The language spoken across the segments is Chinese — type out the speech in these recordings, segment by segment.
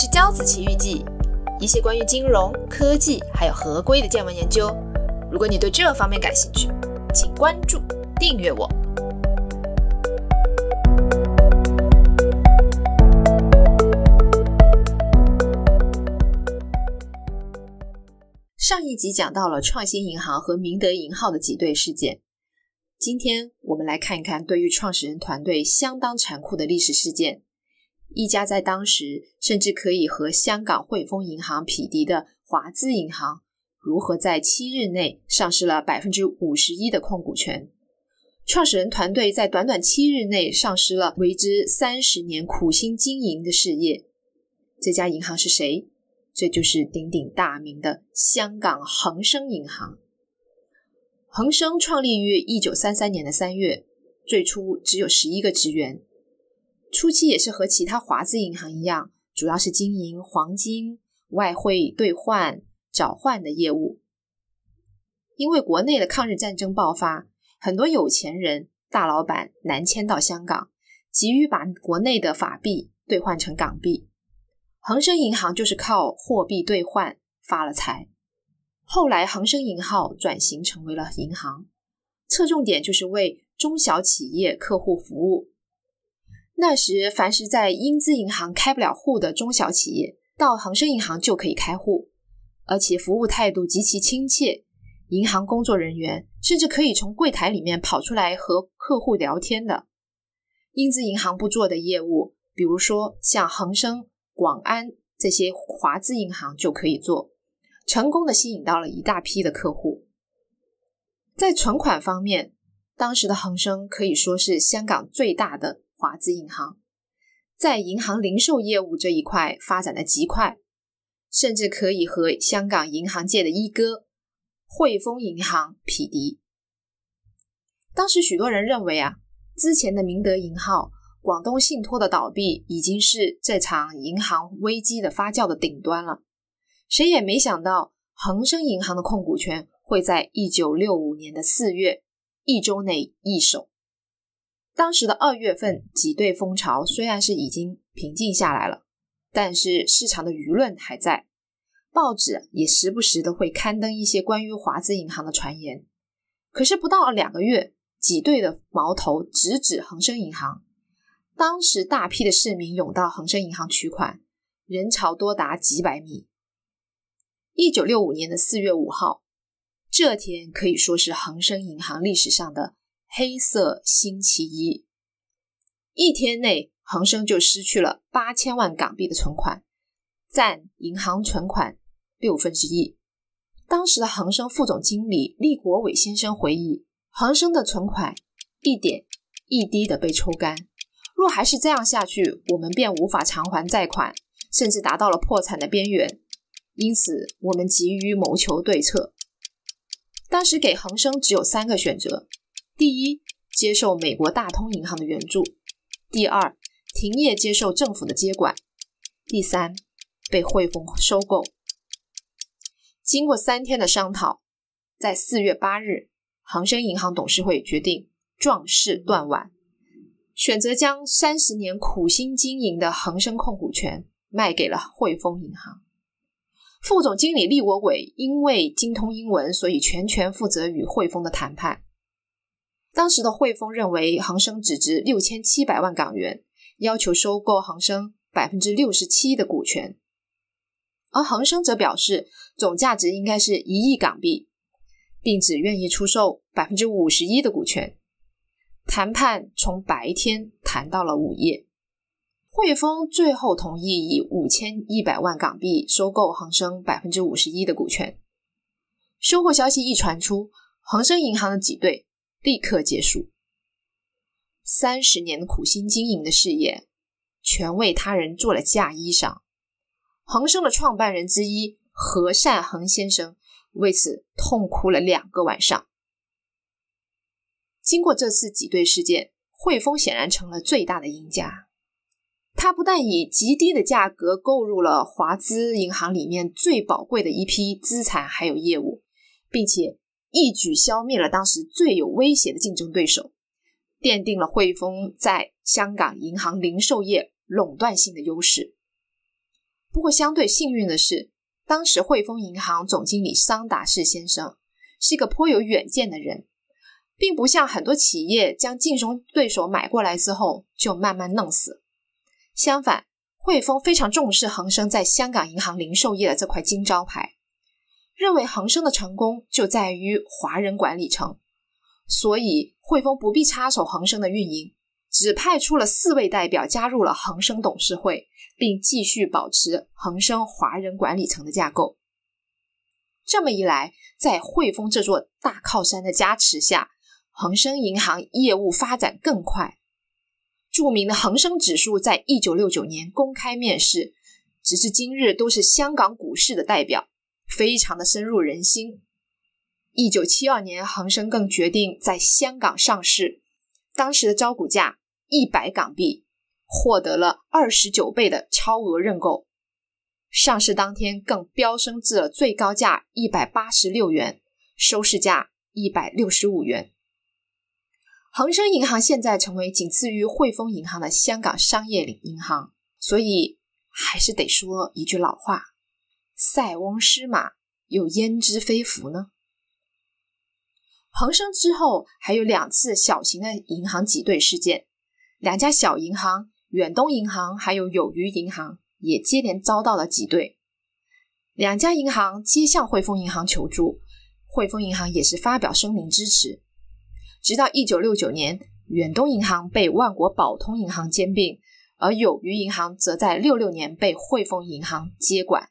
是骄子奇遇记，一些关于金融科技还有合规的见闻研究。如果你对这方面感兴趣，请关注订阅我。上一集讲到了创新银行和明德银号的挤兑事件，今天我们来看一看对于创始人团队相当残酷的历史事件。一家在当时甚至可以和香港汇丰银行匹敌的华资银行，如何在七日内丧失了百分之五十一的控股权？创始人团队在短短七日内丧失了为之三十年苦心经营的事业。这家银行是谁？这就是鼎鼎大名的香港恒生银行。恒生创立于一九三三年的三月，最初只有十一个职员。初期也是和其他华资银行一样，主要是经营黄金、外汇兑换、找换的业务。因为国内的抗日战争爆发，很多有钱人、大老板南迁到香港，急于把国内的法币兑换成港币。恒生银行就是靠货币兑换发了财。后来，恒生银行转型成为了银行，侧重点就是为中小企业客户服务。那时，凡是在英资银行开不了户的中小企业，到恒生银行就可以开户，而且服务态度极其亲切。银行工作人员甚至可以从柜台里面跑出来和客户聊天的。英资银行不做的业务，比如说像恒生、广安这些华资银行就可以做，成功的吸引到了一大批的客户。在存款方面，当时的恒生可以说是香港最大的。华资银行在银行零售业务这一块发展的极快，甚至可以和香港银行界的一哥汇丰银行匹敌。当时许多人认为啊，之前的明德银号、广东信托的倒闭已经是这场银行危机的发酵的顶端了。谁也没想到，恒生银行的控股权会在一九六五年的四月一周内易手。当时的二月份挤兑风潮虽然是已经平静下来了，但是市场的舆论还在，报纸也时不时的会刊登一些关于华资银行的传言。可是不到两个月，挤兑的矛头直指恒生银行。当时大批的市民涌到恒生银行取款，人潮多达几百米。一九六五年的四月五号，这天可以说是恒生银行历史上的。黑色星期一，一天内恒生就失去了八千万港币的存款，占银行存款六分之一。当时的恒生副总经理厉国伟先生回忆，恒生的存款一点一滴的被抽干，若还是这样下去，我们便无法偿还债款，甚至达到了破产的边缘。因此，我们急于谋求对策。当时给恒生只有三个选择。第一，接受美国大通银行的援助；第二，停业接受政府的接管；第三，被汇丰收购。经过三天的商讨，在四月八日，恒生银行董事会决定壮士断腕，选择将三十年苦心经营的恒生控股权卖给了汇丰银行。副总经理厉国伟因为精通英文，所以全权负责与汇丰的谈判。当时的汇丰认为恒生只值六千七百万港元，要求收购恒生百分之六十七的股权，而恒生则表示总价值应该是一亿港币，并只愿意出售百分之五十一的股权。谈判从白天谈到了午夜，汇丰最后同意以五千一百万港币收购恒生百分之五十一的股权。收购消息一传出，恒生银行的挤兑。立刻结束。三十年苦心经营的事业，全为他人做了嫁衣裳。恒生的创办人之一何善恒先生为此痛哭了两个晚上。经过这次挤兑事件，汇丰显然成了最大的赢家。他不但以极低的价格购入了华资银行里面最宝贵的一批资产还有业务，并且。一举消灭了当时最有威胁的竞争对手，奠定了汇丰在香港银行零售业垄断性的优势。不过相对幸运的是，当时汇丰银行总经理桑达士先生是一个颇有远见的人，并不像很多企业将竞争对手买过来之后就慢慢弄死。相反，汇丰非常重视恒生在香港银行零售业的这块金招牌，认为恒生的成功就在于华人管理层，所以汇丰不必插手恒生的运营，只派出了四位代表加入了恒生董事会，并继续保持恒生华人管理层的架构。这么一来，在汇丰这座大靠山的加持下，恒生银行业务发展更快。著名的恒生指数在一九六九年公开面世，直至今日都是香港股市的代表，非常的深入人心。一九七二年，恒生更决定在香港上市，当时的招股价一百港币，获得了二十九倍的超额认购。上市当天更飙升至了最高价一百八十六元，收市价一百六十五元。恒生银行现在成为仅次于汇丰银行的香港商业领银行，所以还是得说一句老话：“塞翁失马，又焉知非福呢？”恒生之后还有两次小型的银行挤兑事件，两家小银行远东银行还有友谊银行也接连遭到了挤兑，两家银行皆向汇丰银行求助，汇丰银行也是发表声明支持。直到一九六九年，远东银行被万国宝通银行兼并，而友谊银行则在六六年被汇丰银行接管。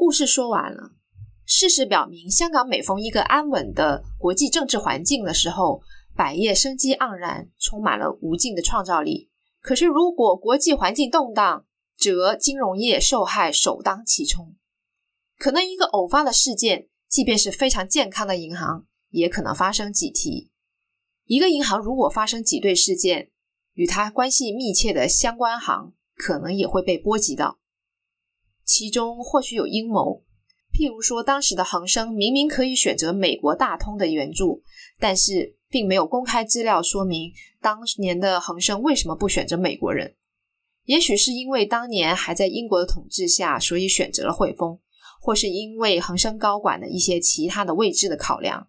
故事说完了，事实表明，香港每逢一个安稳的国际政治环境的时候，百业生机盎然，充满了无尽的创造力。可是，如果国际环境动荡，则金融业受害首当其冲。可能一个偶发的事件，即便是非常健康的银行。也可能发生挤提。一个银行如果发生挤兑事件，与它关系密切的相关行可能也会被波及到。其中或许有阴谋，譬如说，当时的恒生明明可以选择美国大通的援助，但是并没有公开资料说明当年的恒生为什么不选择美国人。也许是因为当年还在英国的统治下，所以选择了汇丰，或是因为恒生高管的一些其他的未知的考量。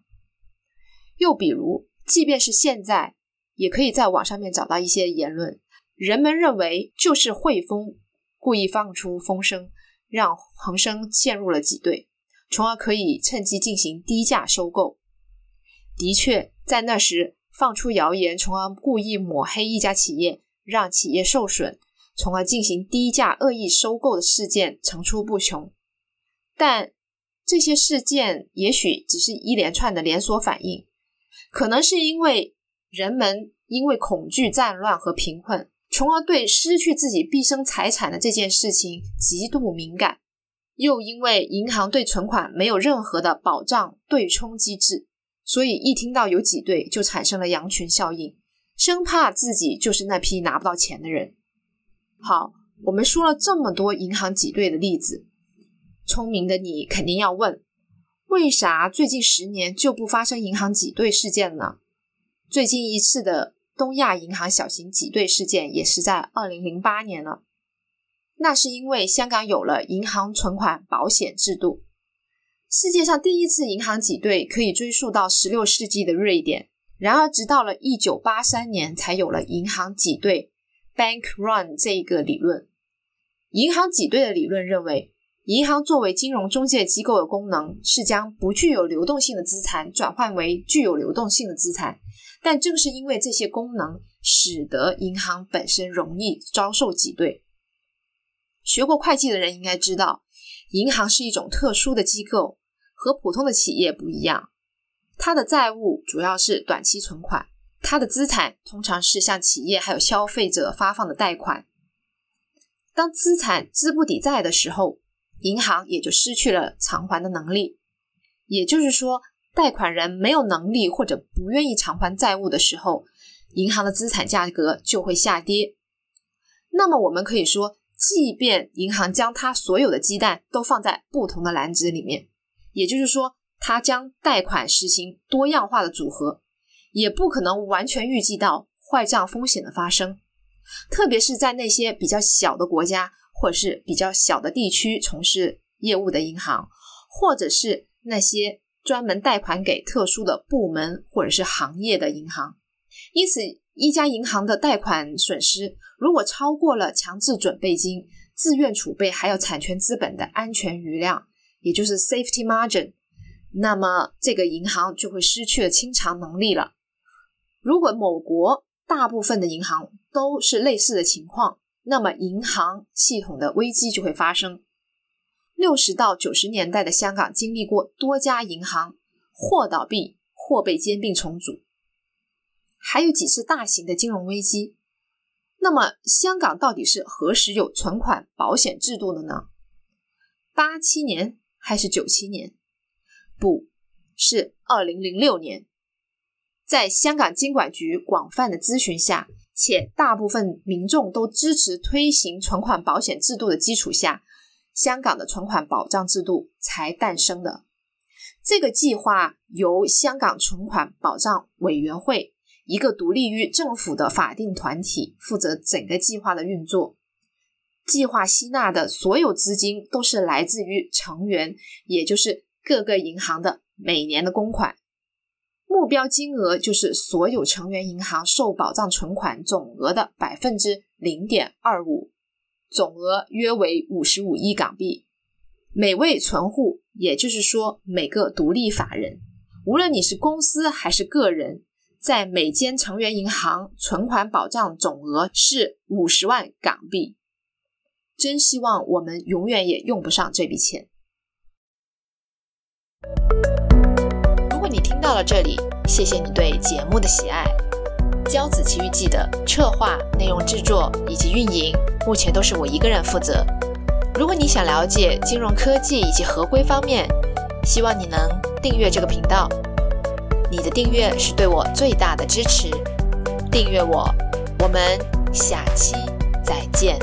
又比如，即便是现在，也可以在网上面找到一些言论，人们认为就是汇丰故意放出风声，让恒生陷入了挤兑，从而可以趁机进行低价收购。的确，在那时放出谣言，从而故意抹黑一家企业，让企业受损，从而进行低价恶意收购的事件层出不穷。但这些事件也许只是一连串的连锁反应。可能是因为人们因为恐惧战乱和贫困，从而对失去自己毕生财产的这件事情极度敏感；又因为银行对存款没有任何的保障对冲机制，所以一听到有挤兑就产生了羊群效应，生怕自己就是那批拿不到钱的人。好，我们说了这么多银行挤兑的例子，聪明的你肯定要问。为啥最近十年就不发生银行挤兑事件呢？最近一次的东亚银行小型挤兑事件也是在二零零八年了。那是因为香港有了银行存款保险制度。世界上第一次银行挤兑可以追溯到十六世纪的瑞典，然而直到了一九八三年才有了银行挤兑 （bank run） 这一个理论。银行挤兑的理论认为。银行作为金融中介机构的功能是将不具有流动性的资产转换为具有流动性的资产，但正是因为这些功能，使得银行本身容易遭受挤兑。学过会计的人应该知道，银行是一种特殊的机构，和普通的企业不一样。它的债务主要是短期存款，它的资产通常是向企业还有消费者发放的贷款。当资产资不抵债的时候，银行也就失去了偿还的能力，也就是说，贷款人没有能力或者不愿意偿还债务的时候，银行的资产价格就会下跌。那么，我们可以说，即便银行将它所有的鸡蛋都放在不同的篮子里面，也就是说，它将贷款实行多样化的组合，也不可能完全预计到坏账风险的发生，特别是在那些比较小的国家。或者是比较小的地区从事业务的银行，或者是那些专门贷款给特殊的部门或者是行业的银行。因此，一家银行的贷款损失如果超过了强制准备金、自愿储备还有产权资本的安全余量，也就是 safety margin，那么这个银行就会失去了清偿能力了。如果某国大部分的银行都是类似的情况，那么银行系统的危机就会发生。六十到九十年代的香港经历过多家银行或倒闭或被兼并重组，还有几次大型的金融危机。那么香港到底是何时有存款保险制度的呢？八七年还是九七年？不是二零零六年。在香港金管局广泛的咨询下，且大部分民众都支持推行存款保险制度的基础下，香港的存款保障制度才诞生的。这个计划由香港存款保障委员会，一个独立于政府的法定团体，负责整个计划的运作。计划吸纳的所有资金都是来自于成员，也就是各个银行的每年的公款。目标金额就是所有成员银行受保障存款总额的百分之零点二五，总额约为五十五亿港币。每位存户，也就是说每个独立法人，无论你是公司还是个人，在每间成员银行存款保障总额是五十万港币。真希望我们永远也用不上这笔钱。如果你听到了这里，谢谢你对节目的喜爱。《骄子奇遇记》的策划、内容制作以及运营，目前都是我一个人负责。如果你想了解金融科技以及合规方面，希望你能订阅这个频道。你的订阅是对我最大的支持。订阅我，我们下期再见。